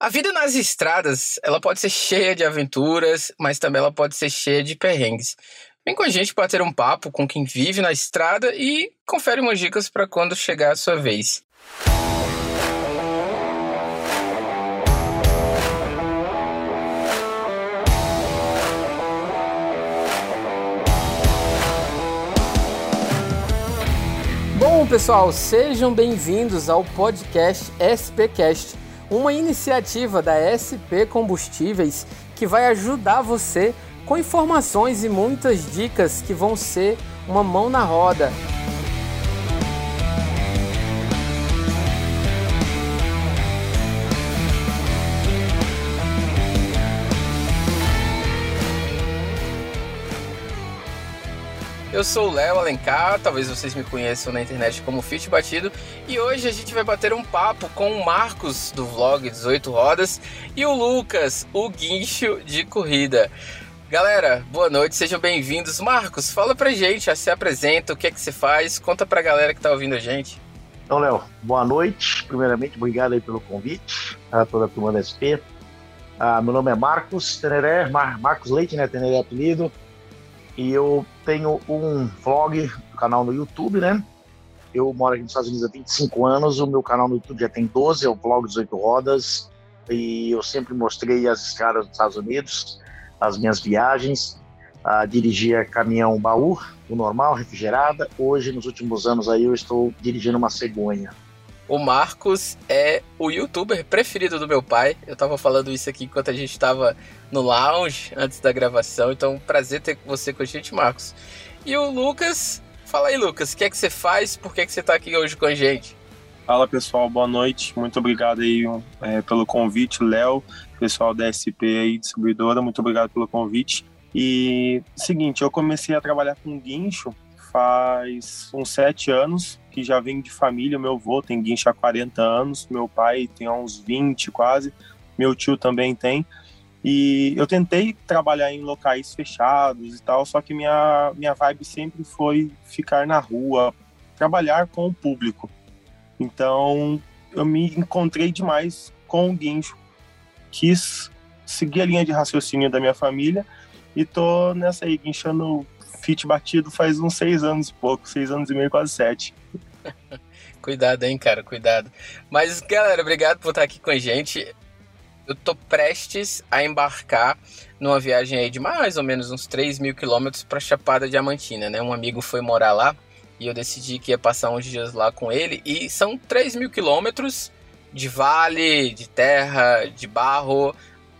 A vida nas estradas, ela pode ser cheia de aventuras, mas também ela pode ser cheia de perrengues. Vem com a gente bater um papo com quem vive na estrada e confere umas dicas para quando chegar a sua vez. Bom, pessoal, sejam bem-vindos ao podcast SPcast, uma iniciativa da SP Combustíveis que vai ajudar você com informações e muitas dicas que vão ser uma mão na roda. Eu sou o Léo Alencar, talvez vocês me conheçam na internet como Fit Batido, e hoje a gente vai bater um papo com o Marcos do vlog 18 Rodas e o Lucas, o guincho de corrida. Galera, boa noite, sejam bem-vindos. Marcos, fala pra gente, se apresenta, o que é que você faz, conta pra galera que tá ouvindo a gente. Então, Léo, boa noite. Primeiramente, obrigado aí pelo convite a toda a turma da SP. Ah, meu nome é Marcos Teneré, Mar Marcos Leite, né? Teneré é apelido. E eu tenho um vlog, canal no YouTube, né? Eu moro aqui nos Estados Unidos há 25 anos, o meu canal no YouTube já tem 12, é o vlog 18 rodas. E eu sempre mostrei as estradas dos Estados Unidos, as minhas viagens. Uh, dirigia caminhão baú, o normal, refrigerada. Hoje, nos últimos anos aí, eu estou dirigindo uma cegonha. O Marcos é o youtuber preferido do meu pai. Eu tava falando isso aqui enquanto a gente tava no lounge antes da gravação. Então, prazer ter você com a gente, Marcos. E o Lucas, fala aí, Lucas, o que é que você faz? Por que, é que você tá aqui hoje com a gente? Fala pessoal, boa noite. Muito obrigado aí é, pelo convite, Léo, pessoal da SP aí, distribuidora, muito obrigado pelo convite. E seguinte, eu comecei a trabalhar com guincho faz uns sete anos, que já vem de família. Meu avô tem guincho há 40 anos, meu pai tem uns 20 quase, meu tio também tem. E eu tentei trabalhar em locais fechados e tal, só que minha, minha vibe sempre foi ficar na rua, trabalhar com o público. Então eu me encontrei demais com o guincho. Quis seguir a linha de raciocínio da minha família e tô nessa aí, guinchando fit batido faz uns seis anos e pouco, seis anos e meio, quase sete. cuidado, hein, cara, cuidado. Mas, galera, obrigado por estar aqui com a gente. Eu tô prestes a embarcar numa viagem aí de mais ou menos uns 3 mil quilômetros para Chapada Diamantina, né? Um amigo foi morar lá e eu decidi que ia passar uns dias lá com ele. E são 3 mil quilômetros de vale, de terra, de barro,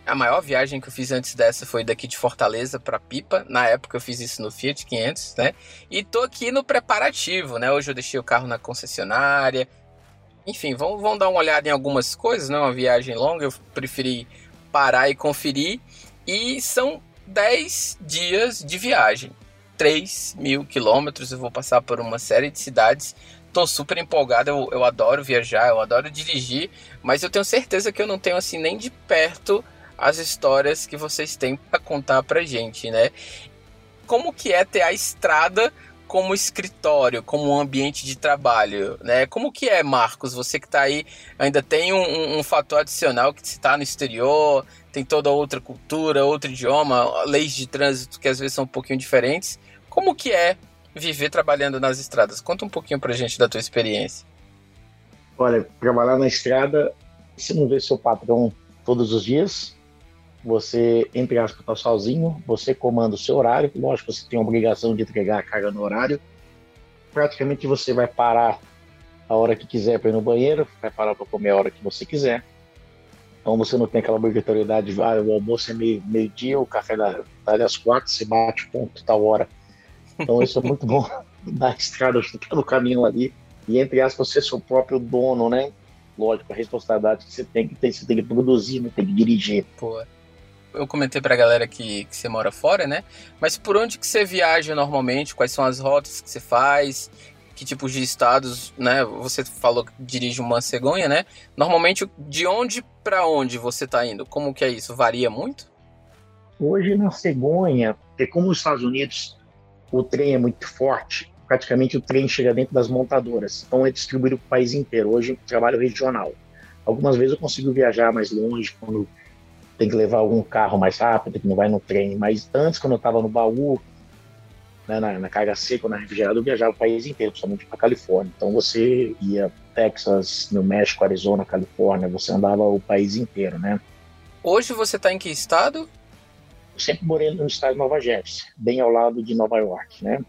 a maior viagem que eu fiz antes dessa foi daqui de Fortaleza para Pipa. Na época eu fiz isso no Fiat 500, né? E tô aqui no preparativo, né? Hoje eu deixei o carro na concessionária. Enfim, vamos, vamos dar uma olhada em algumas coisas, não é uma viagem longa, eu preferi parar e conferir. E são 10 dias de viagem. 3 mil quilômetros, eu vou passar por uma série de cidades. Tô super empolgado, eu, eu adoro viajar, eu adoro dirigir, mas eu tenho certeza que eu não tenho assim nem de perto as histórias que vocês têm para contar pra gente, né? Como que é ter a estrada como escritório, como um ambiente de trabalho, né? Como que é, Marcos? Você que está aí, ainda tem um, um, um fator adicional que está no exterior, tem toda outra cultura, outro idioma, leis de trânsito que às vezes são um pouquinho diferentes. Como que é viver trabalhando nas estradas? Conta um pouquinho pra gente da tua experiência. Olha, trabalhar na estrada, você não vê seu patrão todos os dias, você, entre aspas, está sozinho, você comanda o seu horário, lógico, você tem a obrigação de entregar a carga no horário. Praticamente você vai parar a hora que quiser para ir no banheiro, vai parar para comer a hora que você quiser. Então você não tem aquela obrigatoriedade, de, ah, o almoço é meio-dia, meio o café da, tarde às quatro, você bate ponto tal hora. Então isso é muito bom da estrada, você está no caminho ali, e entre aspas, você é seu próprio dono, né? Lógico, a responsabilidade que você tem que ter, você tem que produzir, não tem que dirigir. Pô eu comentei pra galera que, que você mora fora, né? Mas por onde que você viaja normalmente? Quais são as rotas que você faz? Que tipos de estados, né? Você falou que dirige uma cegonha, né? Normalmente, de onde para onde você tá indo? Como que é isso? Varia muito? Hoje na cegonha, porque como os Estados Unidos o trem é muito forte, praticamente o trem chega dentro das montadoras. Então é distribuído para o país inteiro. Hoje trabalho regional. Algumas vezes eu consigo viajar mais longe quando tem que levar algum carro mais rápido, que não vai no trem. Mas antes, quando eu estava no baú, né, na, na, carga seca na refrigerada, eu viajava o país inteiro, principalmente para Califórnia. Então você ia Texas, New México, Arizona, Califórnia, você andava o país inteiro, né? Hoje você está em que estado? Eu sempre morei no estado de Nova Jersey, bem ao lado de Nova York, né?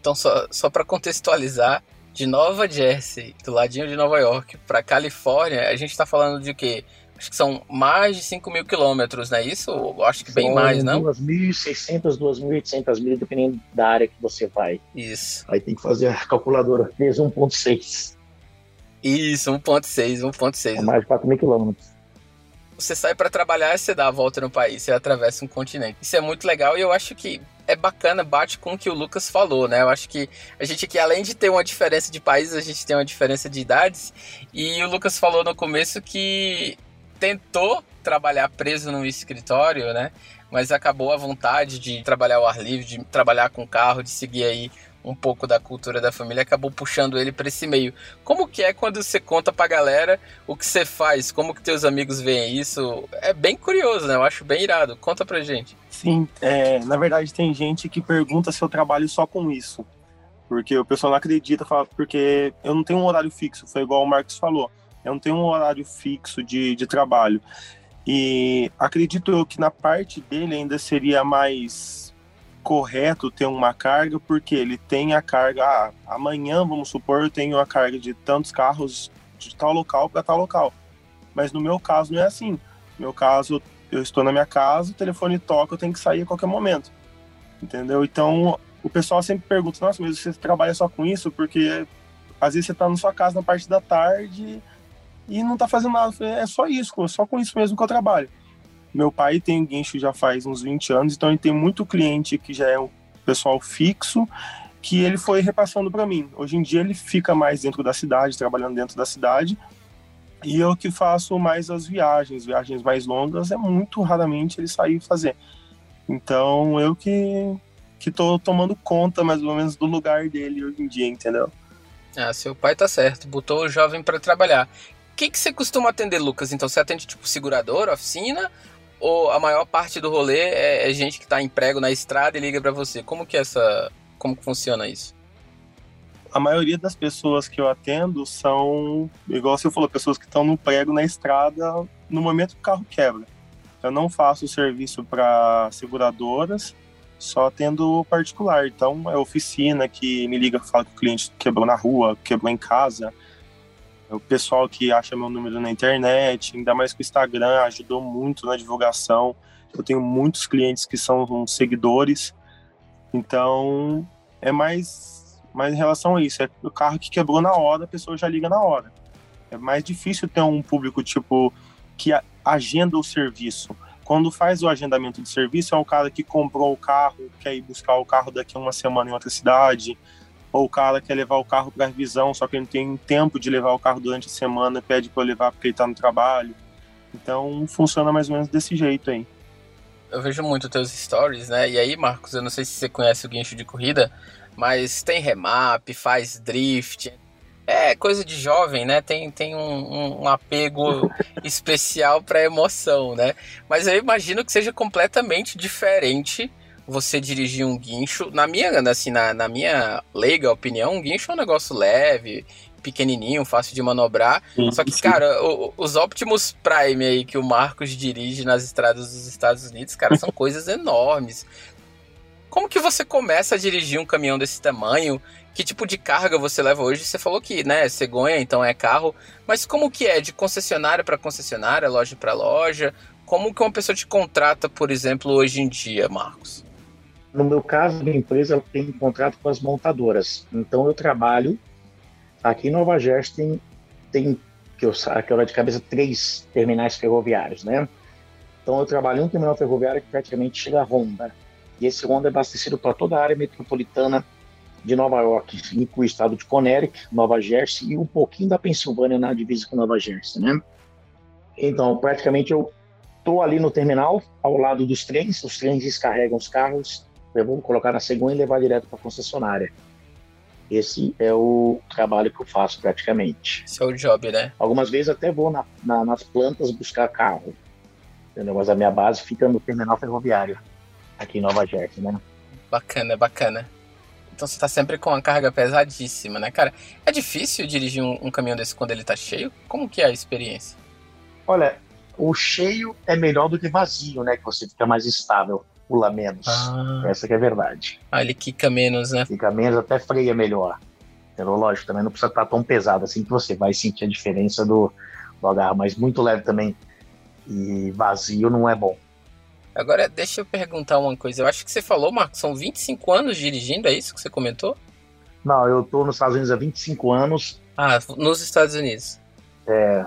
Então, só, só para contextualizar, de Nova Jersey, do ladinho de Nova York, para Califórnia, a gente está falando de quê? Acho que são mais de 5 mil quilômetros, não é isso? Eu acho que bem são mais, não? 2.600, 2.800 milhas, dependendo da área que você vai. Isso. Aí tem que fazer a calculadora, fez 1.6. Isso, 1.6, 1.6. É mais de 4 mil quilômetros você sai para trabalhar e você dá a volta no país, você atravessa um continente. Isso é muito legal e eu acho que é bacana, bate com o que o Lucas falou, né? Eu acho que a gente aqui, além de ter uma diferença de países, a gente tem uma diferença de idades. E o Lucas falou no começo que tentou trabalhar preso num escritório, né? Mas acabou a vontade de trabalhar ao ar livre, de trabalhar com carro, de seguir aí um pouco da cultura da família, acabou puxando ele para esse meio. Como que é quando você conta pra galera o que você faz? Como que teus amigos veem isso? É bem curioso, né? Eu acho bem irado. Conta pra gente. Sim, é, na verdade tem gente que pergunta se eu trabalho só com isso. Porque o pessoal não acredita, fala, porque eu não tenho um horário fixo, foi igual o Marcos falou. Eu não tenho um horário fixo de, de trabalho. E acredito eu que na parte dele ainda seria mais correto ter uma carga, porque ele tem a carga. Ah, amanhã, vamos supor, eu tenho a carga de tantos carros de tal local para tal local. Mas no meu caso não é assim. No meu caso, eu estou na minha casa, o telefone toca, eu tenho que sair a qualquer momento. Entendeu? Então, o pessoal sempre pergunta: nossa, mas você trabalha só com isso? Porque às vezes você está na sua casa na parte da tarde e não está fazendo nada. É só isso, só com isso mesmo que eu trabalho. Meu pai tem guincho já faz uns 20 anos, então ele tem muito cliente que já é um pessoal fixo que ele foi repassando para mim. Hoje em dia ele fica mais dentro da cidade, trabalhando dentro da cidade. E eu que faço mais as viagens, viagens mais longas, é muito raramente ele sair fazer. Então eu que que tô tomando conta mais ou menos do lugar dele hoje em dia, entendeu? Ah, seu pai tá certo, botou o jovem para trabalhar. Que, que você costuma atender, Lucas? Então você atende tipo segurador, oficina ou a maior parte do rolê é, é gente que está em prego na estrada e liga para você? Como que essa, como que funciona isso? A maioria das pessoas que eu atendo são, igual você falou, pessoas que estão no prego na estrada no momento que o carro quebra. Eu não faço serviço para seguradoras, só atendo particular. Então é oficina que me liga, fala que o cliente quebrou na rua, quebrou em casa, o pessoal que acha meu número na internet, ainda mais que o Instagram ajudou muito na divulgação. Eu tenho muitos clientes que são seguidores, então é mais, mais em relação a isso. É o carro que quebrou na hora, a pessoa já liga na hora. É mais difícil ter um público tipo que agenda o serviço. Quando faz o agendamento de serviço, é um cara que comprou o carro, quer ir buscar o carro daqui a uma semana em outra cidade, ou o cara quer levar o carro para revisão, só que ele não tem tempo de levar o carro durante a semana, pede para levar porque ele está no trabalho. Então funciona mais ou menos desse jeito aí. Eu vejo muito teus stories, né? E aí, Marcos, eu não sei se você conhece o guincho de corrida, mas tem remap, faz drift. É coisa de jovem, né? Tem, tem um, um apego especial para emoção, né? Mas eu imagino que seja completamente diferente você dirigir um guincho. Na minha, assim, na, na minha leiga opinião, um guincho é um negócio leve, pequenininho, fácil de manobrar. Sim, Só que, sim. cara, o, os Optimus Prime aí que o Marcos dirige nas estradas dos Estados Unidos, cara, são coisas enormes. Como que você começa a dirigir um caminhão desse tamanho? Que tipo de carga você leva hoje? Você falou que, né, cegonha, então é carro. Mas como que é? De concessionária para concessionária, loja para loja? Como que uma pessoa te contrata, por exemplo, hoje em dia, Marcos? No meu caso, minha empresa tem um contrato com as montadoras. Então eu trabalho aqui em Nova Jersey tem, que eu aquela de cabeça três terminais ferroviários, né? Então eu trabalho em um terminal ferroviário que praticamente chega a Honda. E esse Honda é abastecido para toda a área metropolitana de Nova York, inclui o estado de Connecticut, Nova Jersey e um pouquinho da Pensilvânia na divisa com Nova Jersey, né? Então, praticamente eu estou ali no terminal, ao lado dos trens, os trens descarregam os carros, eu vou colocar na cegonha e levar direto para a concessionária. Esse é o trabalho que eu faço praticamente. Esse é o job, né? Algumas vezes até vou na, na, nas plantas buscar carro. Entendeu? Mas a minha base fica no terminal ferroviário, aqui em Nova Jersey, né? Bacana, bacana. Então você tá sempre com uma carga pesadíssima, né, cara? É difícil dirigir um, um caminhão desse quando ele tá cheio? Como que é a experiência? Olha, o cheio é melhor do que vazio, né? Que você fica mais estável, pula menos. Ah. Essa que é a verdade. Ah, ele quica menos, né? Fica menos, até freia melhor. Entendeu? Lógico, também não precisa estar tão pesado assim que você vai sentir a diferença do, do agarro, mas muito leve também. E vazio não é bom. Agora, deixa eu perguntar uma coisa. Eu acho que você falou, Marcos, são 25 anos dirigindo, é isso que você comentou? Não, eu tô nos Estados Unidos há 25 anos. Ah, nos Estados Unidos. É,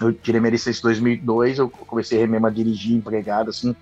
eu tirei minha licença em 2002, eu comecei mesmo a dirigir empregado, assim,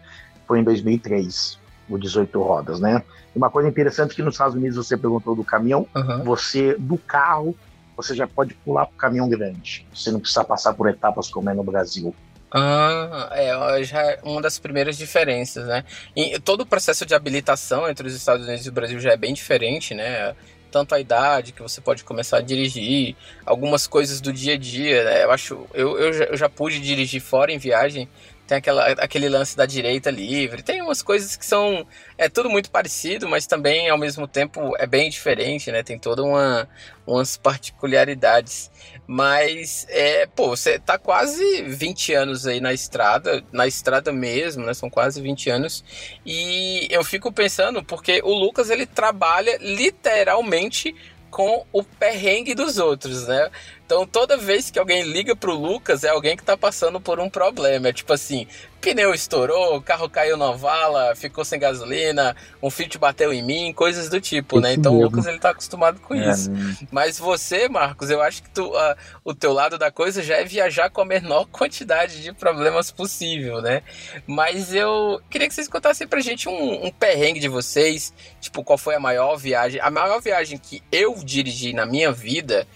foi em 2003, o 18 rodas, né? Uma coisa interessante que nos Estados Unidos você perguntou do caminhão, uhum. você, do carro, você já pode pular para o caminhão grande. Você não precisa passar por etapas como é no Brasil. Ah, é, já é uma das primeiras diferenças, né? E todo o processo de habilitação entre os Estados Unidos e o Brasil já é bem diferente, né? Tanto a idade que você pode começar a dirigir, algumas coisas do dia a dia, né? Eu acho, eu, eu, já, eu já pude dirigir fora em viagem, tem aquela, aquele lance da direita livre, tem umas coisas que são é tudo muito parecido, mas também ao mesmo tempo é bem diferente, né? Tem toda uma umas particularidades. Mas é, pô, você tá quase 20 anos aí na estrada, na estrada mesmo, né? São quase 20 anos. E eu fico pensando porque o Lucas ele trabalha literalmente com o perrengue dos outros, né? Então toda vez que alguém liga pro Lucas é alguém que tá passando por um problema. É tipo assim, pneu estourou, carro caiu na vala, ficou sem gasolina, um Fiat bateu em mim, coisas do tipo, né? Então o Lucas ele tá acostumado com é, isso. Né? Mas você, Marcos, eu acho que tu, uh, o teu lado da coisa já é viajar com a menor quantidade de problemas possível, né? Mas eu queria que vocês contassem pra gente um, um perrengue de vocês, tipo, qual foi a maior viagem? A maior viagem que eu dirigi na minha vida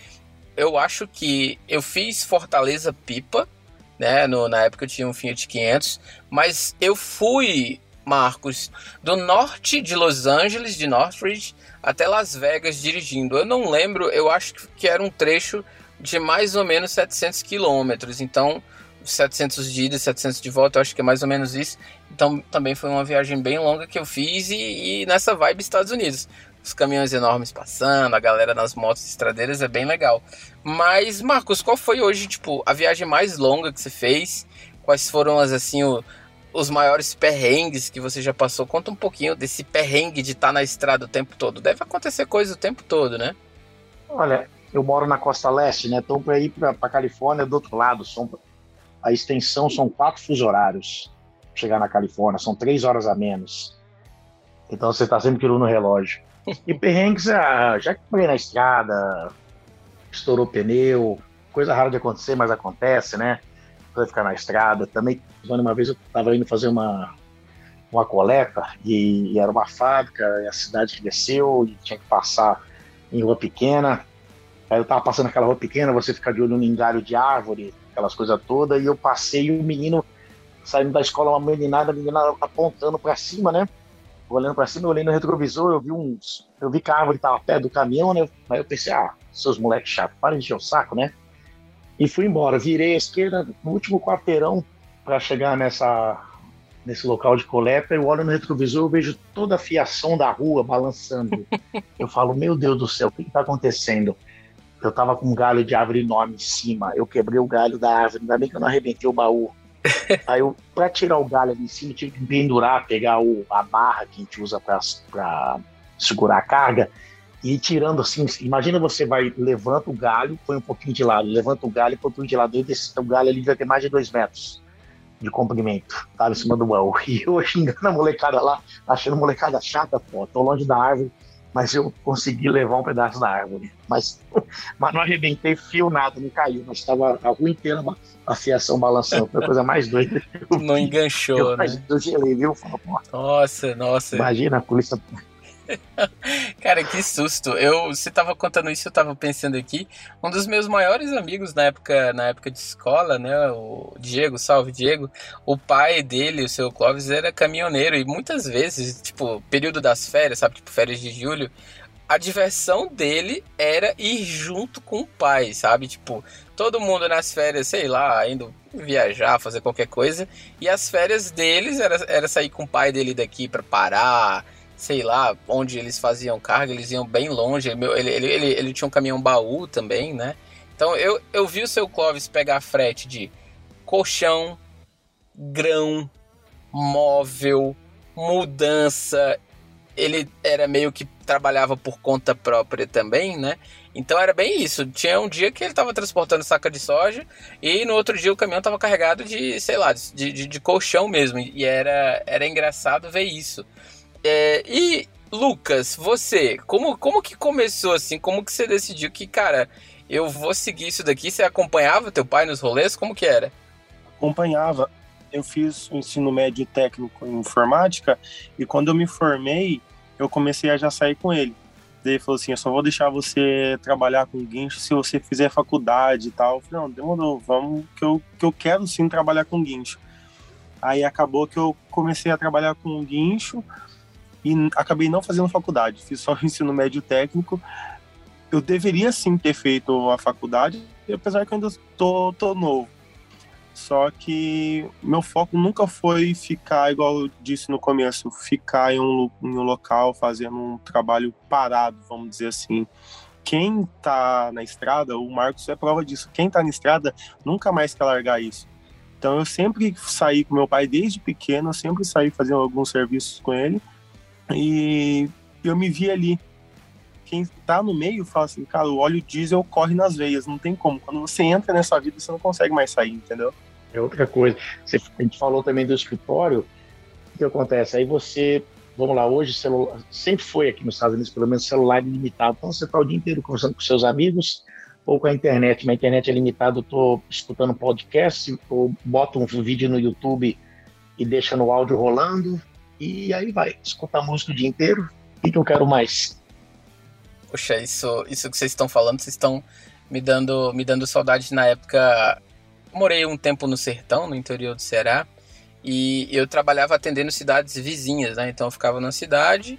eu acho que eu fiz Fortaleza Pipa, né? No, na época eu tinha um Fiat 500, mas eu fui, Marcos, do norte de Los Angeles, de Northridge, até Las Vegas dirigindo. Eu não lembro, eu acho que era um trecho de mais ou menos 700 quilômetros. Então, 700 de ida e 700 de volta, eu acho que é mais ou menos isso. Então, também foi uma viagem bem longa que eu fiz e, e nessa vibe Estados Unidos os caminhões enormes passando, a galera nas motos estradeiras, é bem legal. Mas, Marcos, qual foi hoje, tipo, a viagem mais longa que você fez? Quais foram as, assim, o, os maiores perrengues que você já passou? Conta um pouquinho desse perrengue de estar tá na estrada o tempo todo. Deve acontecer coisa o tempo todo, né? Olha, eu moro na costa leste, né? Então, para ir para Califórnia do outro lado, são, a extensão são quatro fuso horários. Chegar na Califórnia, são três horas a menos. Então você está sempre tirando no relógio. E perrengues, ah, já quebrei na estrada, estourou pneu, coisa rara de acontecer, mas acontece, né? Vai ficar na estrada. Também, uma vez eu estava indo fazer uma, uma coleta e, e, era uma fábrica, e a cidade cresceu e tinha que passar em rua pequena. Aí eu tava passando aquela rua pequena, você fica de olho no engalho de árvore, aquelas coisas todas, e eu passei e o menino saindo da escola, uma meninada, a menina apontando para cima, né? Olhando para cima, eu olhei no retrovisor, eu vi uns. Eu vi que a árvore tava perto do caminhão, né? Aí eu pensei, ah, seus moleques chatos, para de encher o saco, né? E fui embora. Virei à esquerda no último quarteirão para chegar nessa, nesse local de coleta. Eu olho no retrovisor, eu vejo toda a fiação da rua balançando. eu falo, meu Deus do céu, o que está acontecendo? Eu tava com um galho de árvore enorme em cima. Eu quebrei o galho da árvore, ainda bem que eu não arrebentei o baú. Aí eu, pra tirar o galho ali em cima, tive que pendurar, pegar o, a barra que a gente usa pra, pra segurar a carga e ir tirando assim. Imagina você vai, levanta o galho, põe um pouquinho de lado, levanta o galho, põe um pouquinho de lado, e esse, o galho ali vai ter mais de dois metros de comprimento, tava em cima do baú. E eu xingando a molecada lá, achando a molecada chata, pô, tô longe da árvore mas eu consegui levar um pedaço da árvore. Mas, mas não arrebentei fio nada, não caiu, mas estava a rua inteira a fiação balançando. Foi a coisa mais doida. Não enganchou, eu, né? Eu gelei, viu? Nossa, nossa. Imagina a polícia Cara, que susto. Eu, você tava contando isso, eu tava pensando aqui. Um dos meus maiores amigos na época, na época de escola, né, o Diego, salve Diego, o pai dele, o seu Clóvis, era caminhoneiro e muitas vezes, tipo, período das férias, sabe, tipo férias de julho, a diversão dele era ir junto com o pai, sabe? Tipo, todo mundo nas férias, sei lá, indo viajar, fazer qualquer coisa. E as férias deles era, era sair com o pai dele daqui para parar, sei lá, onde eles faziam carga, eles iam bem longe. Ele, ele, ele, ele, tinha um caminhão baú também, né? Então eu, eu vi o seu Clóvis pegar frete de colchão, grão, móvel, mudança. Ele era meio que trabalhava por conta própria também, né? Então era bem isso. Tinha um dia que ele estava transportando saca de soja e no outro dia o caminhão estava carregado de, sei lá, de, de, de, colchão mesmo. E era, era engraçado ver isso. É, e Lucas, você, como, como que começou assim? Como que você decidiu que, cara, eu vou seguir isso daqui? Você acompanhava teu pai nos rolês? Como que era? Acompanhava. Eu fiz o ensino médio técnico em informática e quando eu me formei, eu comecei a já sair com ele. Ele falou assim: eu só vou deixar você trabalhar com guincho se você fizer faculdade e tal. Eu falei: não, demorou, vamos, que eu, que eu quero sim trabalhar com guincho. Aí acabou que eu comecei a trabalhar com guincho e acabei não fazendo faculdade, fiz só o ensino médio técnico. Eu deveria sim ter feito a faculdade, apesar que eu ainda tô, tô novo. Só que meu foco nunca foi ficar, igual eu disse no começo, ficar em um, em um local fazendo um trabalho parado, vamos dizer assim. Quem tá na estrada, o Marcos é prova disso, quem tá na estrada nunca mais quer largar isso. Então eu sempre saí com meu pai desde pequeno, eu sempre saí fazendo alguns serviços com ele e eu me vi ali. Quem tá no meio fala assim, cara, o óleo diesel corre nas veias, não tem como. Quando você entra nessa vida, você não consegue mais sair, entendeu? É outra coisa. Você, a gente falou também do escritório. O que acontece? Aí você, vamos lá, hoje celular, sempre foi aqui nos Estados Unidos, pelo menos celular ilimitado. Então você está o dia inteiro conversando com seus amigos ou com a internet. Minha internet é limitada, eu estou escutando podcast, ou boto um vídeo no YouTube e deixa no áudio rolando. E aí vai, escutar música o dia inteiro. O que eu quero mais? Poxa, isso, isso que vocês estão falando, vocês estão me dando, me dando saudade na época morei um tempo no sertão, no interior do Ceará, e eu trabalhava atendendo cidades vizinhas, né? Então eu ficava na cidade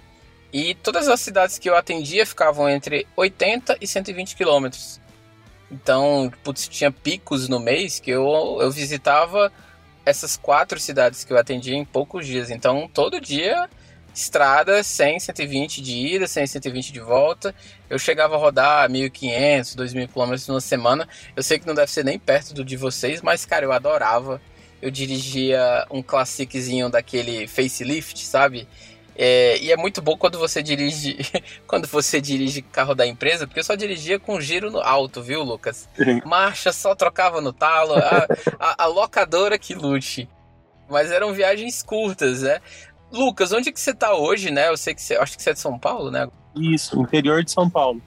e todas as cidades que eu atendia ficavam entre 80 e 120 quilômetros. Então, putz, tinha picos no mês que eu, eu visitava essas quatro cidades que eu atendia em poucos dias. Então, todo dia estrada 100, 120 de ida, 100, 120 de volta. Eu chegava a rodar 1.500, 2.000 quilômetros numa semana. Eu sei que não deve ser nem perto do de vocês, mas, cara, eu adorava. Eu dirigia um classiczinho daquele facelift, sabe? É, e é muito bom quando você dirige quando você dirige carro da empresa, porque eu só dirigia com giro no alto, viu, Lucas? Marcha só trocava no talo, a, a, a locadora que lute. Mas eram viagens curtas, né? Lucas, onde que você tá hoje, né? Eu sei que você, acho que você é de São Paulo, né? Isso, interior de São Paulo.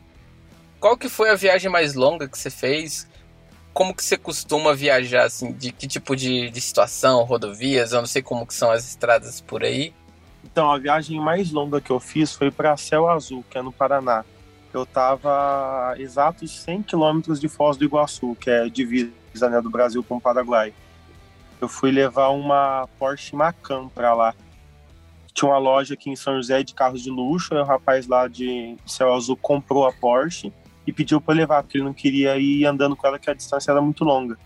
Qual que foi a viagem mais longa que você fez? Como que você costuma viajar, assim? De que tipo de, de situação, rodovias? Eu não sei como que são as estradas por aí. Então, a viagem mais longa que eu fiz foi para Céu Azul, que é no Paraná. Eu tava a exatos 100 quilômetros de Foz do Iguaçu, que é divisa né, do Brasil com o Paraguai. Eu fui levar uma Porsche Macan para lá tinha uma loja aqui em São José de carros de luxo, aí o rapaz lá de Céu Azul comprou a Porsche e pediu para levar, porque ele não queria ir andando com ela, que a distância era muito longa.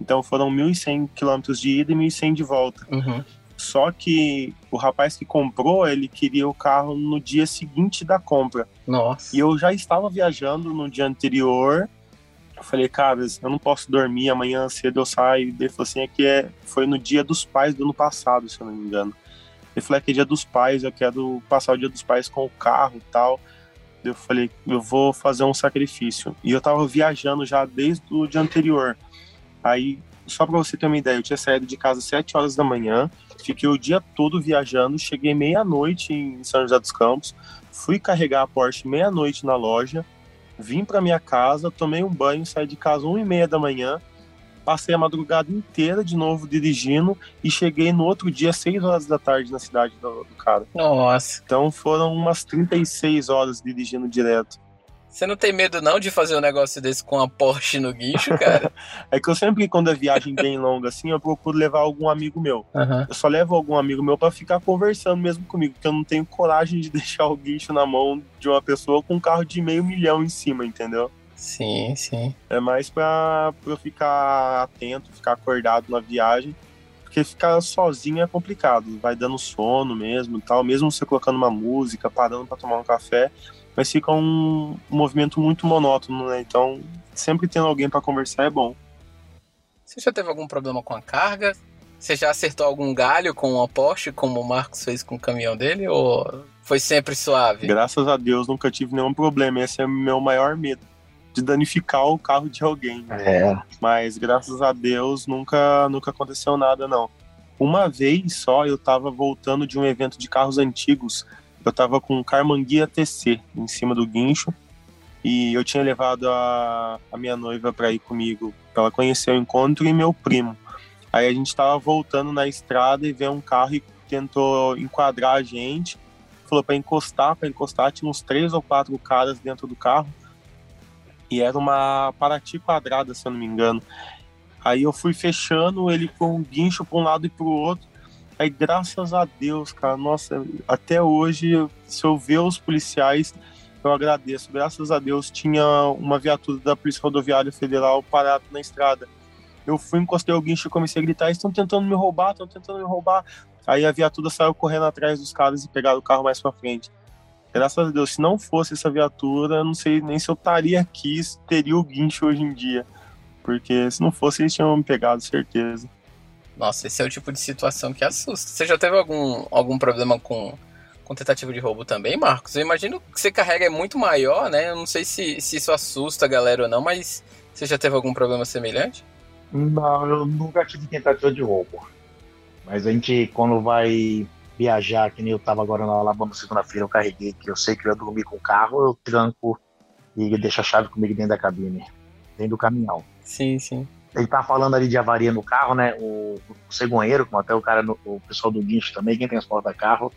Então foram 1.100 quilômetros de ida e 1.100 de volta. Uhum. Só que o rapaz que comprou, ele queria o carro no dia seguinte da compra. Nossa. E eu já estava viajando no dia anterior. Eu falei, cara, eu não posso dormir, amanhã cedo eu saio. Ele falou assim, é que é, foi no dia dos pais do ano passado, se eu não me engano. Ele falou que é dia dos pais, eu quero passar o dia dos pais com o carro e tal. Eu falei, eu vou fazer um sacrifício. E eu tava viajando já desde o dia anterior. Aí, só para você ter uma ideia, eu tinha saído de casa às 7 horas da manhã, fiquei o dia todo viajando, cheguei meia-noite em São José dos Campos, fui carregar a Porsche meia-noite na loja, vim para minha casa, tomei um banho, saí de casa 1 e meia da manhã, Passei a madrugada inteira de novo dirigindo e cheguei no outro dia, 6 horas da tarde, na cidade do, do cara. Nossa. Então foram umas 36 horas dirigindo direto. Você não tem medo não de fazer um negócio desse com a Porsche no guincho, cara? é que eu sempre, quando é viagem bem longa assim, eu procuro levar algum amigo meu. Uhum. Eu só levo algum amigo meu para ficar conversando mesmo comigo, porque eu não tenho coragem de deixar o guincho na mão de uma pessoa com um carro de meio milhão em cima, entendeu? Sim, sim. É mais pra, pra eu ficar atento, ficar acordado na viagem. Porque ficar sozinho é complicado, vai dando sono mesmo e tal, mesmo você colocando uma música, parando para tomar um café, mas fica um, movimento muito monótono, né? Então, sempre tendo alguém para conversar é bom. Você já teve algum problema com a carga? Você já acertou algum galho com uma Porsche, como o Marcos fez com o caminhão dele? Ou foi sempre suave? Graças a Deus nunca tive nenhum problema. Esse é o meu maior medo. De danificar o carro de alguém. É. Mas graças a Deus nunca, nunca aconteceu nada, não. Uma vez só eu tava voltando de um evento de carros antigos eu tava com um Carmanguia TC em cima do guincho e eu tinha levado a, a minha noiva para ir comigo, para ela conhecer o encontro e meu primo. Aí a gente tava voltando na estrada e veio um carro e tentou enquadrar a gente, falou para encostar, para encostar, tinha uns três ou quatro caras dentro do carro e era uma Paraty quadrada, se eu não me engano. Aí eu fui fechando ele com um guincho para um lado e para o outro Aí, graças a Deus, cara, nossa, até hoje, se eu ver os policiais, eu agradeço. Graças a Deus, tinha uma viatura da Polícia Rodoviária Federal parada na estrada. Eu fui, encostei o guincho e comecei a gritar: estão tentando me roubar, estão tentando me roubar. Aí a viatura saiu correndo atrás dos caras e pegaram o carro mais pra frente. Graças a Deus, se não fosse essa viatura, não sei nem se eu estaria aqui, teria o guincho hoje em dia. Porque se não fosse, eles tinham me pegado, certeza. Nossa, esse é o tipo de situação que assusta. Você já teve algum, algum problema com, com tentativa de roubo também, Marcos? Eu imagino que você carrega é muito maior, né? Eu não sei se, se isso assusta a galera ou não, mas você já teve algum problema semelhante? Não, eu nunca tive tentativa de roubo. Mas a gente, quando vai viajar, que nem eu tava agora na Alabama segunda-feira, eu carreguei, que eu sei que eu ia dormir com o carro, eu tranco e deixo a chave comigo dentro da cabine, dentro do caminhão. Sim, sim ele tá falando ali de avaria no carro, né? O, o cegonheiro, como até o cara, no, o pessoal do guincho também, quem transporta carro,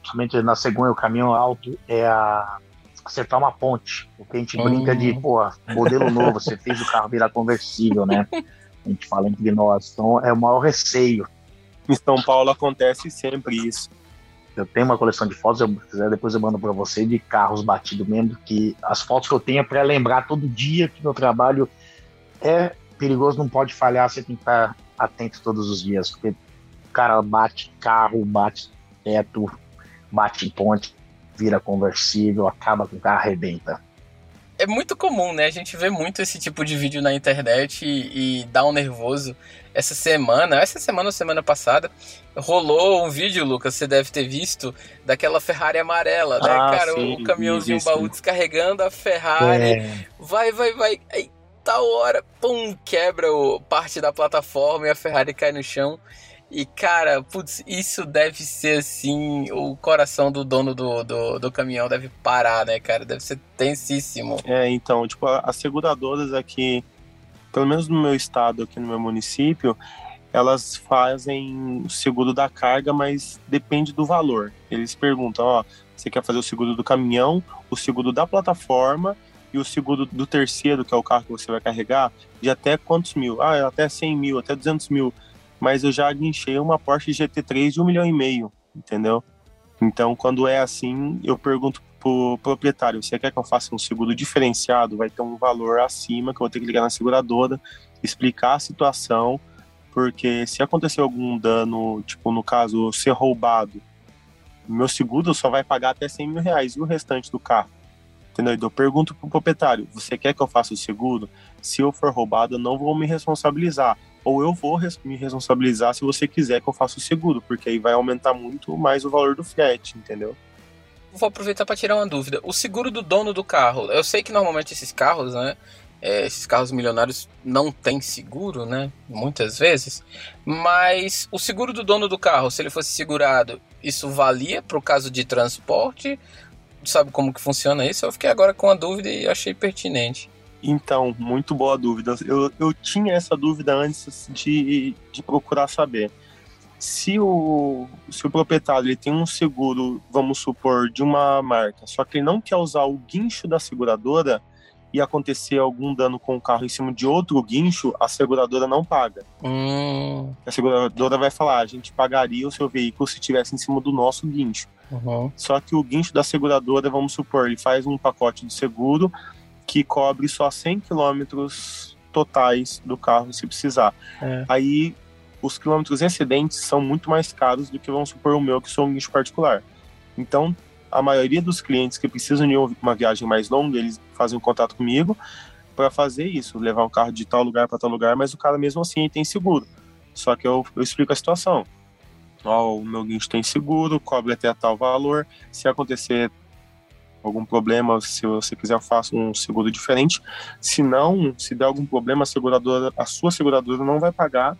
principalmente na cegonha, o caminhão alto, é a acertar uma ponte. Porque a gente brinca de, uhum. pô, modelo novo, você fez o carro virar conversível, né? A gente fala entre nós. Então é o maior receio. Em São Paulo acontece sempre isso. Eu tenho uma coleção de fotos, eu, se quiser depois eu mando para você, de carros batidos mesmo, que as fotos que eu tenho é para lembrar todo dia que meu trabalho é perigoso não pode falhar, você tem que estar atento todos os dias, porque o cara bate carro, bate teto, bate em ponte, vira conversível, acaba com o carro, arrebenta. É muito comum, né? A gente vê muito esse tipo de vídeo na internet e, e dá um nervoso. Essa semana, essa semana ou semana passada, rolou um vídeo, Lucas, você deve ter visto, daquela Ferrari amarela, né, ah, cara? Sim, o caminhãozinho baú descarregando a Ferrari. É. Vai, vai, vai. Aí tal hora, pum, quebra o, parte da plataforma e a Ferrari cai no chão. E, cara, putz, isso deve ser assim, o coração do dono do, do, do, caminhão deve parar, né, cara? Deve ser tensíssimo. É, então, tipo, as seguradoras aqui, pelo menos no meu estado, aqui no meu município, elas fazem o seguro da carga, mas depende do valor. Eles perguntam, ó, você quer fazer o seguro do caminhão, o seguro da plataforma e o seguro do terceiro, que é o carro que você vai carregar, de até quantos mil? Ah, até 100 mil, até 200 mil. Mas eu já guinchei uma Porsche GT3 de um milhão e meio, entendeu? Então, quando é assim, eu pergunto pro proprietário, você quer que eu faça um seguro diferenciado? Vai ter um valor acima que eu vou ter que ligar na seguradora, explicar a situação, porque se acontecer algum dano, tipo, no caso, ser roubado, meu seguro só vai pagar até 100 mil reais e o restante do carro Entendeu? Eu pergunto pro proprietário: você quer que eu faça o seguro? Se eu for roubado, eu não vou me responsabilizar. Ou eu vou me responsabilizar se você quiser que eu faça o seguro, porque aí vai aumentar muito mais o valor do frete, entendeu? Vou aproveitar para tirar uma dúvida. O seguro do dono do carro, eu sei que normalmente esses carros, né? É, esses carros milionários não têm seguro, né? Muitas vezes. Mas o seguro do dono do carro, se ele fosse segurado, isso valia para o caso de transporte? Sabe como que funciona isso? Eu fiquei agora com a dúvida e achei pertinente. Então, muito boa dúvida. Eu, eu tinha essa dúvida antes de, de procurar saber. se o, se o proprietário ele tem um seguro, vamos supor, de uma marca, só que ele não quer usar o guincho da seguradora e acontecer algum dano com o carro em cima de outro guincho, a seguradora não paga. Hum. A seguradora vai falar, a gente pagaria o seu veículo se estivesse em cima do nosso guincho. Uhum. Só que o guincho da seguradora, vamos supor, ele faz um pacote de seguro que cobre só 100 quilômetros totais do carro se precisar. É. Aí os quilômetros excedentes são muito mais caros do que, vamos supor, o meu, que sou um guincho particular. Então, a maioria dos clientes que precisam de uma viagem mais longa, eles fazem um contato comigo para fazer isso, levar um carro de tal lugar para tal lugar, mas o cara mesmo assim tem seguro. Só que eu, eu explico a situação. Ó, o meu guincho tem seguro, cobre até tal valor. Se acontecer algum problema, se você quiser, eu faço um seguro diferente. Se não, se der algum problema, a seguradora, a sua seguradora não vai pagar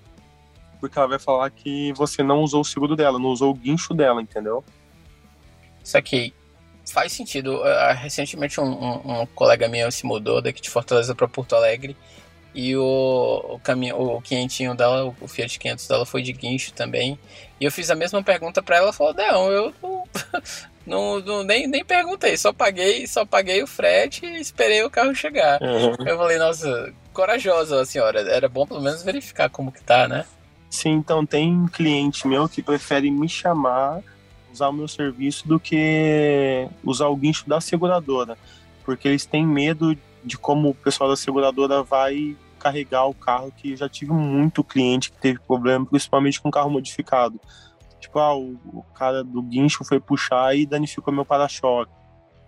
porque ela vai falar que você não usou o seguro dela, não usou o guincho dela, entendeu? Isso aqui faz sentido. Uh, recentemente um, um, um, colega meu se mudou daqui de Fortaleza para Porto Alegre e o, o caminho, o quinhentinho dela, o Fiat 500 dela foi de guincho também. E eu fiz a mesma pergunta para ela, ela falou: "Não, eu não, não, não, nem, nem perguntei, só paguei, só paguei o frete e esperei o carro chegar". Uhum. Eu falei: "Nossa, corajosa a senhora, era bom pelo menos verificar como que tá, né?" Sim, então tem cliente meu que prefere me chamar, usar o meu serviço, do que usar o guincho da seguradora. Porque eles têm medo de como o pessoal da seguradora vai carregar o carro, que já tive muito cliente que teve problema, principalmente com carro modificado. Tipo, ah, o, o cara do guincho foi puxar e danificou meu para-choque.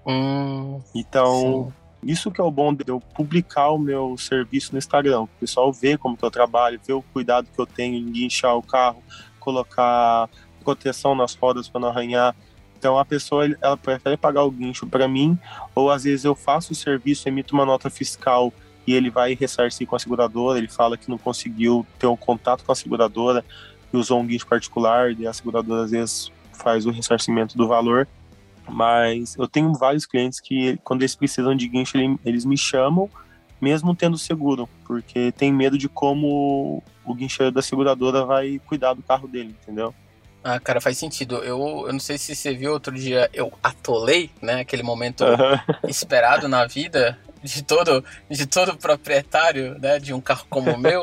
Hum, Então, sim. isso que é o bom de eu publicar o meu serviço no Instagram. O pessoal vê como que eu trabalho, vê o cuidado que eu tenho em guinchar o carro, colocar proteção nas rodas para não arranhar. Então a pessoa ela prefere pagar o guincho para mim, ou às vezes eu faço o serviço, emito uma nota fiscal e ele vai ressarcir com a seguradora, ele fala que não conseguiu ter um contato com a seguradora e usou um guincho particular, e a seguradora às vezes faz o ressarcimento do valor. Mas eu tenho vários clientes que, quando eles precisam de guincho, eles me chamam, mesmo tendo seguro, porque tem medo de como o guincheiro da seguradora vai cuidar do carro dele, entendeu? Ah, cara, faz sentido. Eu, eu não sei se você viu outro dia, eu atolei, né? Aquele momento Uhum. esperado na vida de todo, de todo proprietário, né? De um carro como o meu.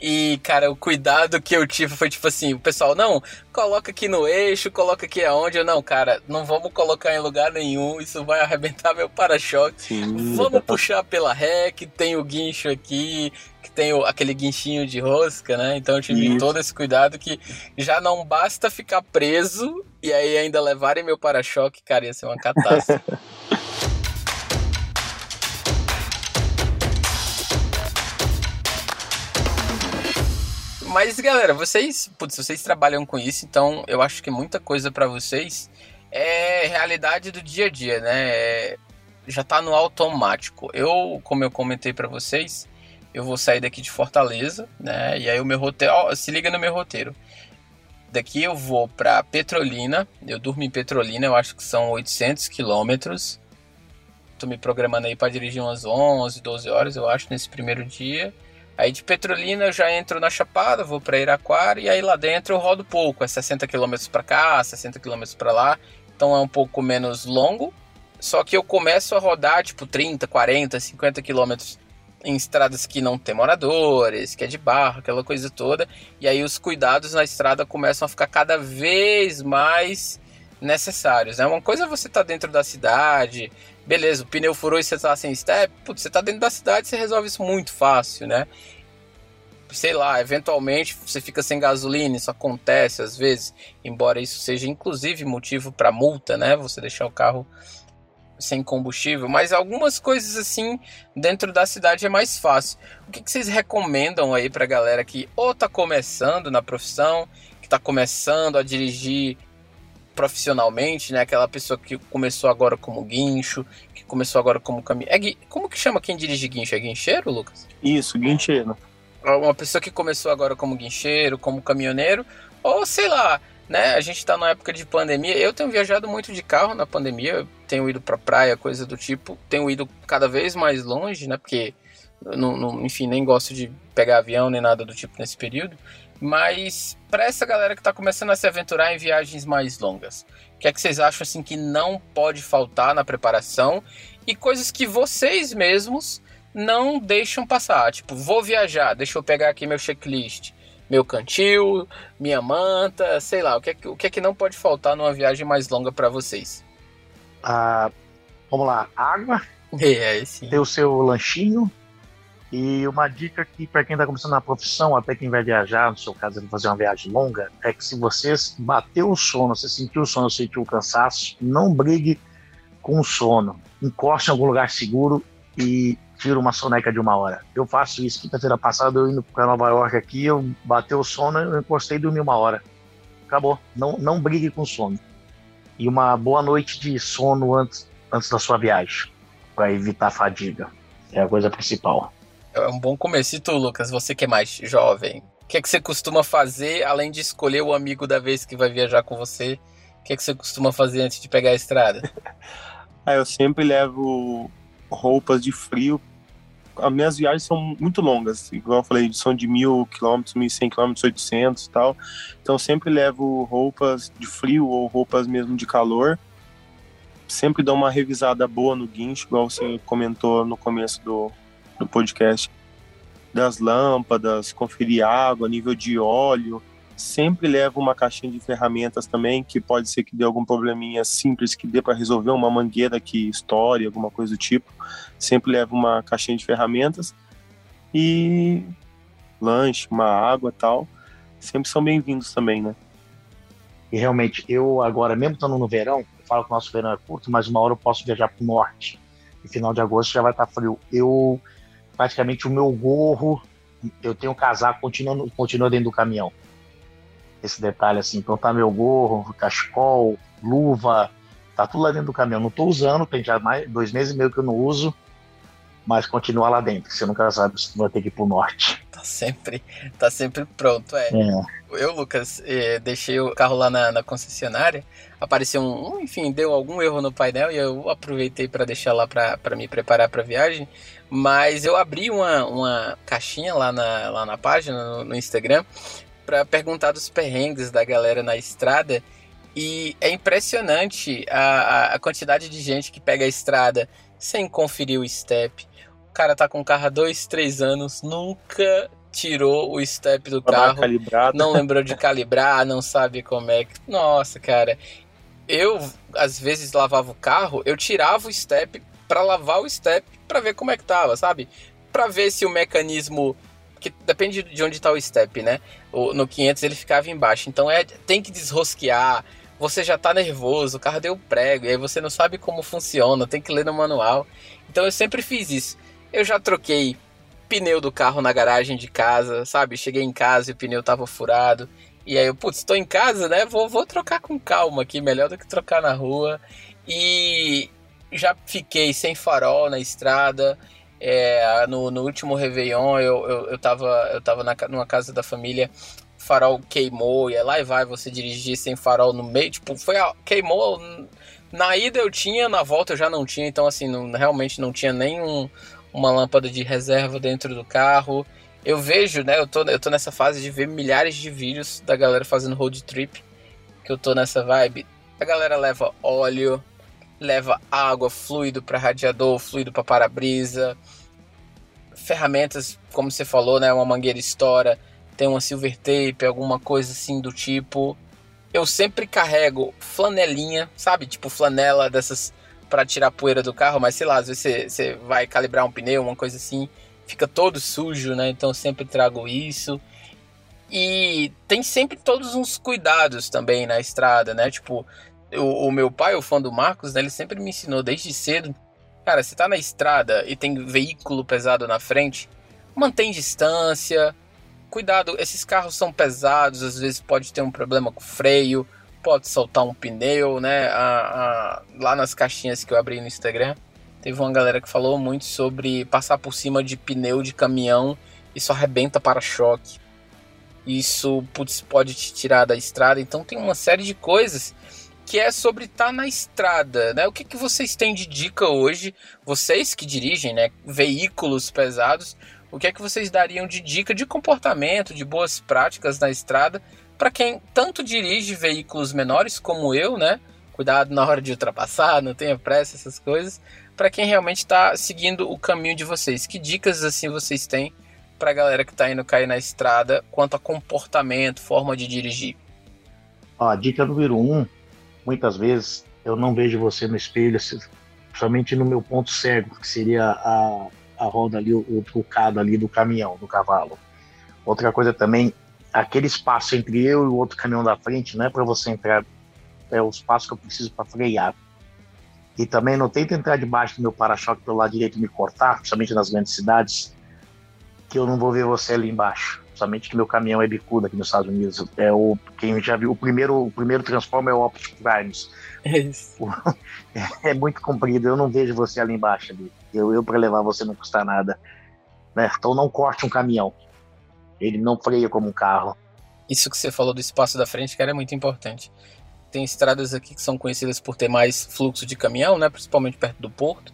E, cara, o cuidado que eu tive foi tipo assim: o pessoal, não, coloca aqui no eixo, coloca aqui aonde. Eu, não, cara, não vamos colocar em lugar nenhum, isso vai arrebentar meu para-choque. Vamos puxar pela ré, que tem o guincho aqui, que tem o, aquele guinchinho de rosca, né? Então eu tive Isso. todo esse cuidado que já não basta ficar preso e aí ainda levarem meu para-choque, cara, ia ser uma catástrofe. Mas galera, vocês, putz, vocês trabalham com isso, então eu acho que muita coisa pra vocês é realidade do dia a dia, né? É- já tá no automático. Eu, como eu comentei pra vocês, eu vou sair daqui de Fortaleza, né? E aí o meu roteiro, ó, se liga no meu roteiro. Daqui eu vou pra Petrolina, eu durmo em Petrolina, eu acho que são 800 quilômetros. Tô me programando aí pra dirigir umas 11, 12 horas, eu acho, nesse primeiro dia. Aí de Petrolina eu já entro na Chapada, vou pra Iraquara e aí lá dentro eu rodo pouco, é 60 km pra cá, 60 km pra lá. Então é um pouco menos longo. Só que eu começo a rodar tipo 30, 40, 50 quilômetros em estradas que não tem moradores, que é de barro, aquela coisa toda. E aí os cuidados na estrada começam a ficar cada vez mais necessários. Né? Uma coisa é você tá dentro da cidade, beleza, o pneu furou e você tá sem step, putz, você tá dentro da cidade, você resolve isso muito fácil, né? Sei lá, eventualmente você fica sem gasolina, isso acontece às vezes, embora isso seja inclusive motivo para multa, né? Você deixar o carro sem combustível, mas algumas coisas assim dentro da cidade é mais fácil. O que, que vocês recomendam aí pra galera que ou tá começando na profissão, que tá começando a dirigir profissionalmente, né? Aquela pessoa que começou agora como guincho, que começou agora como caminho. É, como que chama quem dirige guincho? É guincheiro, Lucas? Isso, guincheiro. Uma pessoa que começou agora como guincheiro, como caminhoneiro, ou sei lá, né? A gente tá numa época de pandemia. Eu tenho viajado muito de carro na pandemia, tenho ido pra praia, coisa do tipo, tenho ido cada vez mais longe, né? Porque, não, não- enfim, nem gosto de pegar avião nem nada do tipo nesse período. Mas para essa galera que está começando a se aventurar em viagens mais longas, o que é que vocês acham assim que não pode faltar na preparação e coisas que vocês mesmos não deixam passar? Tipo, vou viajar, deixa eu pegar aqui meu checklist, meu cantil, minha manta, sei lá, o que é que, o que, é que não pode faltar numa viagem mais longa para vocês? Ah, vamos lá, água, é, sim. ter o seu lanchinho, e uma dica que para quem está começando na profissão, até quem vai viajar, no seu caso, fazer uma viagem longa, é que se você bateu o sono, você sentiu o sono, sentiu o cansaço, não brigue com o sono. Encoste em algum lugar seguro e tira uma soneca de uma hora. Eu faço isso. Quinta-feira passada, eu indo para Nova York aqui, eu bateu o sono, eu encostei e dormi uma hora. Acabou. Não, não brigue com o sono. E uma boa noite de sono antes, antes da sua viagem, para evitar fadiga. É a coisa principal. É um bom começo. E tu, Lucas, você que é mais jovem, o que é que você costuma fazer, além de escolher o amigo da vez que vai viajar com você? O que é que você costuma fazer antes de pegar a estrada? ah, eu sempre levo roupas de frio. As minhas viagens são muito longas, igual eu falei, são de mil quilômetros, mil cem quilômetros, oitocentos e tal. Então sempre levo roupas de frio ou roupas mesmo de calor. Sempre dou uma revisada boa no guincho, igual você comentou no começo do, do podcast, das lâmpadas, conferir água, nível de óleo. Sempre levo uma caixinha de ferramentas também, que pode ser que dê algum probleminha simples que dê para resolver, uma mangueira que estoure, alguma coisa do tipo. Sempre levo uma caixinha de ferramentas e lanche, uma água tal. Sempre são bem-vindos também, né? E realmente, eu agora, mesmo estando no verão, eu falo que o nosso verão é curto, mas uma hora eu posso viajar para o norte. E final de agosto já vai estar frio. Eu praticamente o meu gorro, eu tenho casaco continua, continua dentro do caminhão. Esse detalhe assim, então tá meu gorro, cachecol, luva, tá tudo lá dentro do caminhão. Não tô usando, tem já mais dois meses e meio que eu não uso, mas continua lá dentro. Você nunca sabe se vai ter que ir pro norte. Tá sempre, tá sempre pronto, é. é. Eu, Lucas, eh, deixei o carro lá na, na concessionária, apareceu um, enfim, deu algum erro no painel e eu aproveitei para deixar lá para me preparar para viagem. Mas eu abri uma, uma caixinha lá na, lá na página, no, no Instagram, para perguntar dos perrengues da galera na estrada. E é impressionante a, a quantidade de gente que pega a estrada sem conferir o step. O cara tá com o carro há dois, três anos, nunca tirou o step do carro, não lembrou de calibrar, não sabe como é que. Nossa, cara. Eu, às vezes, lavava o carro, eu tirava o step para lavar o step para ver como é que tava, sabe? Para ver se o mecanismo que depende de onde tá o step, né? O, no 500 ele ficava embaixo, então é tem que desrosquear. Você já tá nervoso, o carro deu prego, e aí você não sabe como funciona, tem que ler no manual. Então eu sempre fiz isso. Eu já troquei pneu do carro na garagem de casa, sabe? Cheguei em casa e o pneu tava furado. E aí eu, putz, estou em casa, né? Vou, vou trocar com calma aqui, melhor do que trocar na rua. E já fiquei sem farol na estrada. É, no, no, último Réveillon eu, eu, eu tava, eu tava na, numa casa da família, farol queimou, e é lá e vai você dirigir sem farol no meio, tipo, foi queimou. Na ida eu tinha, na volta eu já não tinha, então assim, não, realmente não tinha nem um, uma lâmpada de reserva dentro do carro. Eu vejo, né, eu tô, eu tô nessa fase de ver milhares de vídeos da galera fazendo road trip, que eu tô nessa vibe. A galera leva óleo, leva água, fluido para radiador, fluido para para-brisa, ferramentas, como você falou, né, uma mangueira estoura, tem uma silver tape, alguma coisa assim do tipo. Eu sempre carrego flanelinha, sabe? Tipo flanela dessas para tirar poeira do carro, mas sei lá, às vezes você, você vai calibrar um pneu, uma coisa assim, fica todo sujo, né? Então sempre trago isso. E tem sempre todos uns cuidados também na estrada, né? Tipo, o, o, meu pai, o fã do Marcos, né, ele sempre me ensinou desde cedo. Cara, se tá na estrada e tem veículo pesado na frente, mantém distância. Cuidado, esses carros são pesados, às vezes pode ter um problema com o freio, pode soltar um pneu, né? A, a, lá nas caixinhas que eu abri no Instagram, teve uma galera que falou muito sobre passar por cima de pneu de caminhão e só arrebenta para-choque. Isso putz, pode te tirar da estrada. Então tem uma série de coisas que é sobre estar tá na estrada, né? O que, que vocês têm de dica hoje, vocês que dirigem, né, veículos pesados, o que é que vocês dariam de dica de comportamento, de boas práticas na estrada para quem tanto dirige veículos menores como eu, né? Cuidado na hora de ultrapassar, não tenha pressa, essas coisas. Para quem realmente está seguindo o caminho de vocês, que dicas assim vocês têm para a galera que está indo cair na estrada quanto a comportamento, forma de dirigir? Ó, dica número um: muitas vezes eu não vejo você no espelho, somente no meu ponto cego, que seria a, a roda ali, o, o trucado ali do caminhão, do cavalo. Outra coisa também, aquele espaço entre eu e o outro caminhão da frente, não é para você entrar, é o espaço que eu preciso para frear. E também não tenta entrar debaixo do meu para-choque pelo lado direito e me cortar, principalmente nas grandes cidades, que eu não vou ver você ali embaixo. Somente que meu caminhão é bicudo aqui nos Estados Unidos. É o quem já viu o primeiro o primeiro Transformer é o Optimus Primes. É, é muito comprido. Eu não vejo você ali embaixo. Ali. Eu, eu para levar você não custa nada. Né? Então não corte um caminhão. Ele não freia como um carro. Isso que você falou do espaço da frente, cara, é muito importante. Tem estradas aqui que são conhecidas por ter mais fluxo de caminhão, né? Principalmente perto do porto.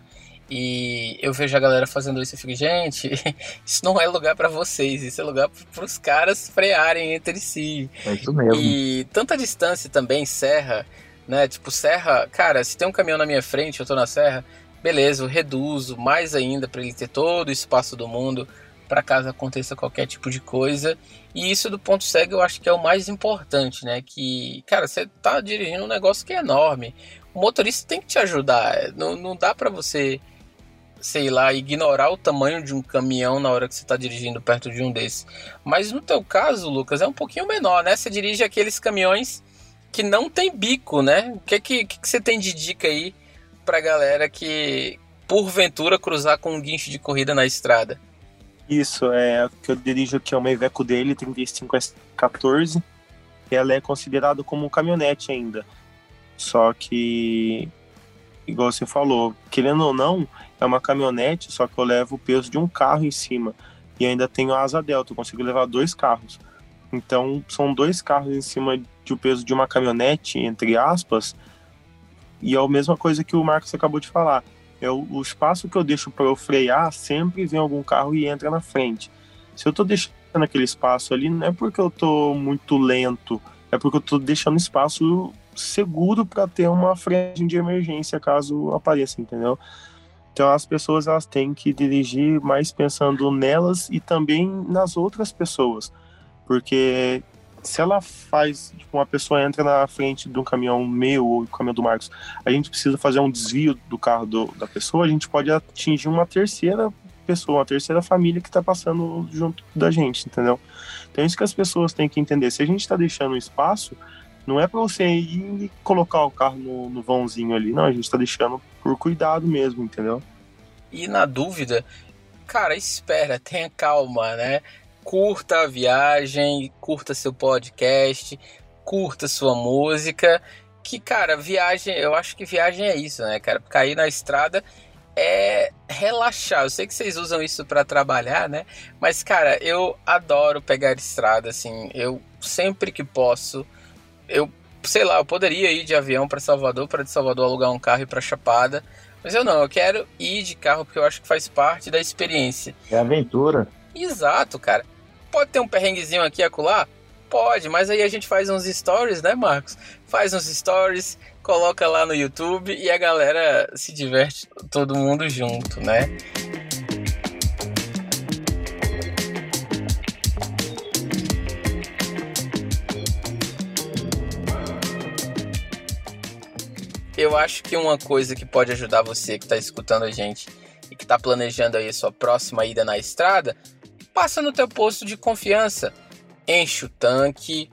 E eu vejo a galera fazendo isso e fico, gente, isso não é lugar para vocês, isso é lugar para os caras frearem entre si. É isso mesmo. E tanta distância também, serra, né? Tipo, serra, cara, se tem um caminhão na minha frente, eu tô na serra, beleza, eu reduzo mais ainda para ele ter todo o espaço do mundo para caso aconteça qualquer tipo de coisa. E isso do ponto cego eu acho que é o mais importante, né? Que, cara, você tá dirigindo um negócio que é enorme. O motorista tem que te ajudar. Não, não dá para você sei lá, ignorar o tamanho de um caminhão na hora que você está dirigindo perto de um desses. Mas no teu caso, Lucas, é um pouquinho menor, né? Você dirige aqueles caminhões que não tem bico, né? O que, que, que você tem de dica aí pra galera que, porventura, cruzar com um guincho de corrida na estrada? Isso, é que eu dirijo aqui é uma Iveco dele, 35S14. Ela é considerada como um caminhonete ainda. Só que, igual você falou, querendo ou não, é uma caminhonete, só que eu levo o peso de um carro em cima. E ainda tenho a asa delta, eu consigo levar dois carros. Então, são dois carros em cima de o peso de uma caminhonete, entre aspas. E é a mesma coisa que o Marcos acabou de falar. É o, o espaço que eu deixo para eu frear, sempre vem algum carro e entra na frente. Se eu estou deixando aquele espaço ali, não é porque eu estou muito lento, é porque eu estou deixando espaço seguro para ter uma frente de emergência caso apareça, entendeu? Então as pessoas elas têm que dirigir mais pensando nelas e também nas outras pessoas, porque se ela faz, tipo, uma pessoa entra na frente de um caminhão meu ou do caminhão do Marcos, a gente precisa fazer um desvio do carro do, da pessoa, a gente pode atingir uma terceira pessoa, uma terceira família que está passando junto da gente, entendeu? Então é isso que as pessoas têm que entender. Se a gente está deixando um espaço, não é para você ir e colocar o carro no, no vãozinho ali, não, a gente está deixando por cuidado mesmo, entendeu? E na dúvida, cara, espera, tenha calma, né? Curta a viagem, curta seu podcast, curta sua música. Que, cara, viagem, eu acho que viagem é isso, né, cara? Cair na estrada é relaxar. Eu sei que vocês usam isso para trabalhar, né? Mas, cara, eu adoro pegar estrada, assim. Eu sempre que posso, eu sei lá, eu poderia ir de avião para Salvador, para de Salvador alugar um carro e para Chapada, mas eu não, eu quero ir de carro porque eu acho que faz parte da experiência. É aventura. Exato, cara. Pode ter um perrenguezinho aqui e acolá? Pode, mas aí a gente faz uns stories, né, Marcos? Faz uns stories, coloca lá no YouTube e a galera se diverte todo mundo junto, né? Eu acho que uma coisa que pode ajudar você que está escutando a gente e que está planejando aí a sua próxima ida na estrada, passa no teu posto de confiança, enche o tanque,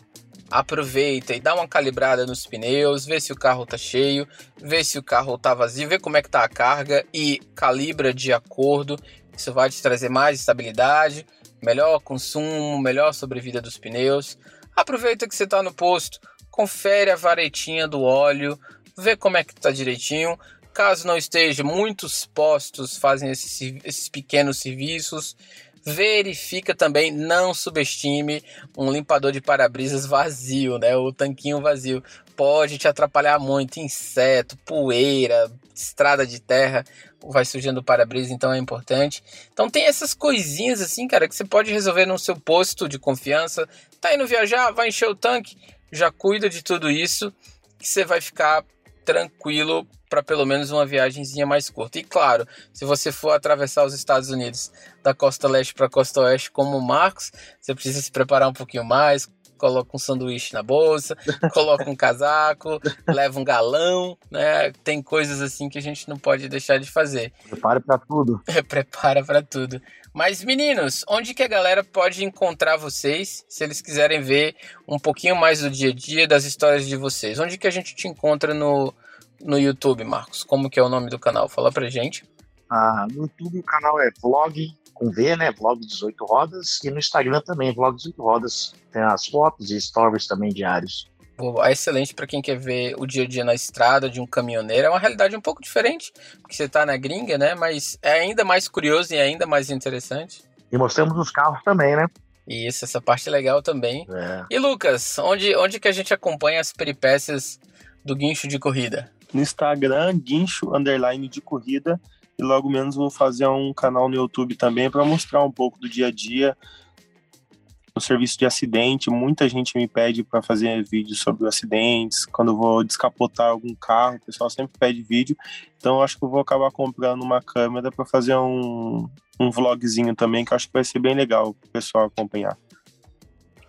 aproveita e dá uma calibrada nos pneus, vê se o carro tá cheio, vê se o carro tá vazio, vê como é que tá a carga e calibra de acordo. Isso vai te trazer mais estabilidade, melhor consumo, melhor sobrevida dos pneus. Aproveita que você está no posto, confere a varetinha do óleo, vê como é que tá direitinho. Caso não esteja, muitos postos fazem esses, esses pequenos serviços. Verifica também, não subestime um limpador de para-brisas vazio, né? O tanquinho vazio pode te atrapalhar muito, inseto, poeira, estrada de terra, vai sujando o para-brisa, então é importante. Então tem essas coisinhas assim, cara, que você pode resolver no seu posto de confiança. Tá indo viajar, vai encher o tanque, já cuida de tudo isso, que você vai ficar tranquilo para pelo menos uma viagemzinha mais curta. E claro, se você for atravessar os Estados Unidos da costa leste para a costa oeste como o Marcos, você precisa se preparar um pouquinho mais, coloca um sanduíche na bolsa, coloca um casaco, leva um galão, né? Tem coisas assim que a gente não pode deixar de fazer. Prepara para tudo. É, prepara para tudo. Mas meninos, onde que a galera pode encontrar vocês, se eles quiserem ver um pouquinho mais do dia a dia, das histórias de vocês? Onde que a gente te encontra no, no YouTube, Marcos? Como que é o nome do canal? Fala pra gente. Ah, no YouTube o canal é Vlog com V, né? Vlog 18 Rodas. E no Instagram também, Vlog 18 Rodas. Tem as fotos e stories também diários. É excelente para quem quer ver o dia a dia na estrada de um caminhoneiro. É uma realidade um pouco diferente, porque você está na gringa, né? Mas é ainda mais curioso e ainda mais interessante. E mostramos os carros também, né? Isso, essa parte é legal também. É. E Lucas, onde, onde que a gente acompanha as peripécias do guincho de corrida? No Instagram, guincho underline de corrida e logo menos vou fazer um canal no YouTube também para mostrar um pouco do dia a dia no serviço de acidente. Muita gente me pede para fazer vídeos sobre acidentes. Quando eu vou descapotar algum carro, o pessoal sempre pede vídeo. Então acho que eu vou acabar comprando uma câmera para fazer um, um vlogzinho também, que acho que vai ser bem legal o pessoal acompanhar.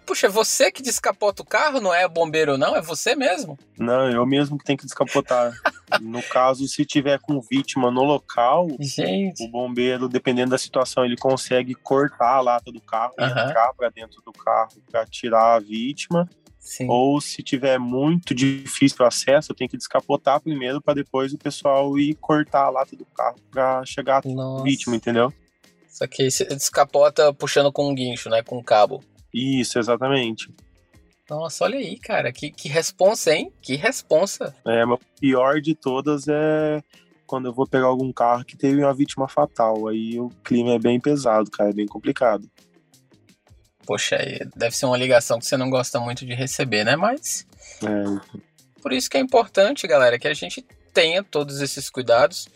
Puxa, é você que descapota o carro, não é bombeiro, não? É você mesmo? Não, eu mesmo que tenho que descapotar. no caso, se tiver com vítima no local, Gente. o bombeiro, dependendo da situação, ele consegue cortar a lata do carro e entrar para dentro do carro para tirar a vítima. Sim. Ou se tiver muito difícil o acesso, eu tenho que descapotar primeiro para depois o pessoal ir cortar a lata do carro para chegar a vítima, entendeu? Só que você descapota puxando com um guincho, né? Com um cabo. Isso, exatamente. Nossa, olha aí, cara. Que, que responsa, hein? Que responsa. É, o pior de todas é quando eu vou pegar algum carro que teve uma vítima fatal. Aí o clima é bem pesado, cara. É bem complicado. Poxa, deve ser uma ligação que você não gosta muito de receber, né? Mas. É. Por isso que é importante, galera, que a gente tenha todos esses cuidados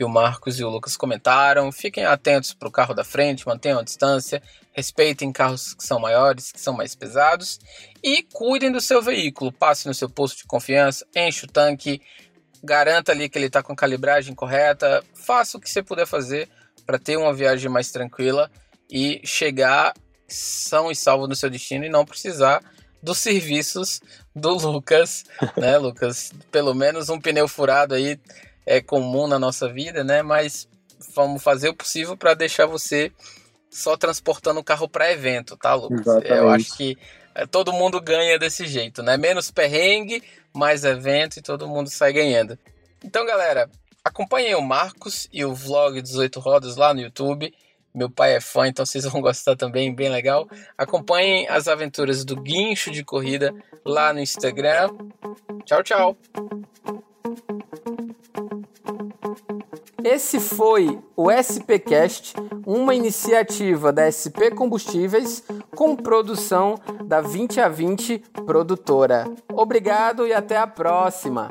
que o Marcos e o Lucas comentaram. Fiquem atentos para o carro da frente, mantenham a distância, respeitem carros que são maiores, que são mais pesados e cuidem do seu veículo. Passe no seu posto de confiança, enche o tanque, garanta ali que ele está com a calibragem correta, faça o que você puder fazer para ter uma viagem mais tranquila e chegar são e salvo no seu destino e não precisar dos serviços do Lucas, né, Lucas? Pelo menos um pneu furado aí é comum na nossa vida, né? Mas vamos fazer o possível para deixar você só transportando o carro para evento, tá, Lucas? Exatamente. Eu acho que é, todo mundo ganha desse jeito, né? Menos perrengue, mais evento e todo mundo sai ganhando. Então, galera, acompanhem o Marcos e o vlog 18 Rodas lá no YouTube. Meu pai é fã, então vocês vão gostar também, bem legal. Acompanhem as aventuras do Guincho de Corrida lá no Instagram. Tchau, tchau. Esse foi o SPcast, uma iniciativa da SP Combustíveis com produção da 20 a 20 produtora. Obrigado e até a próxima.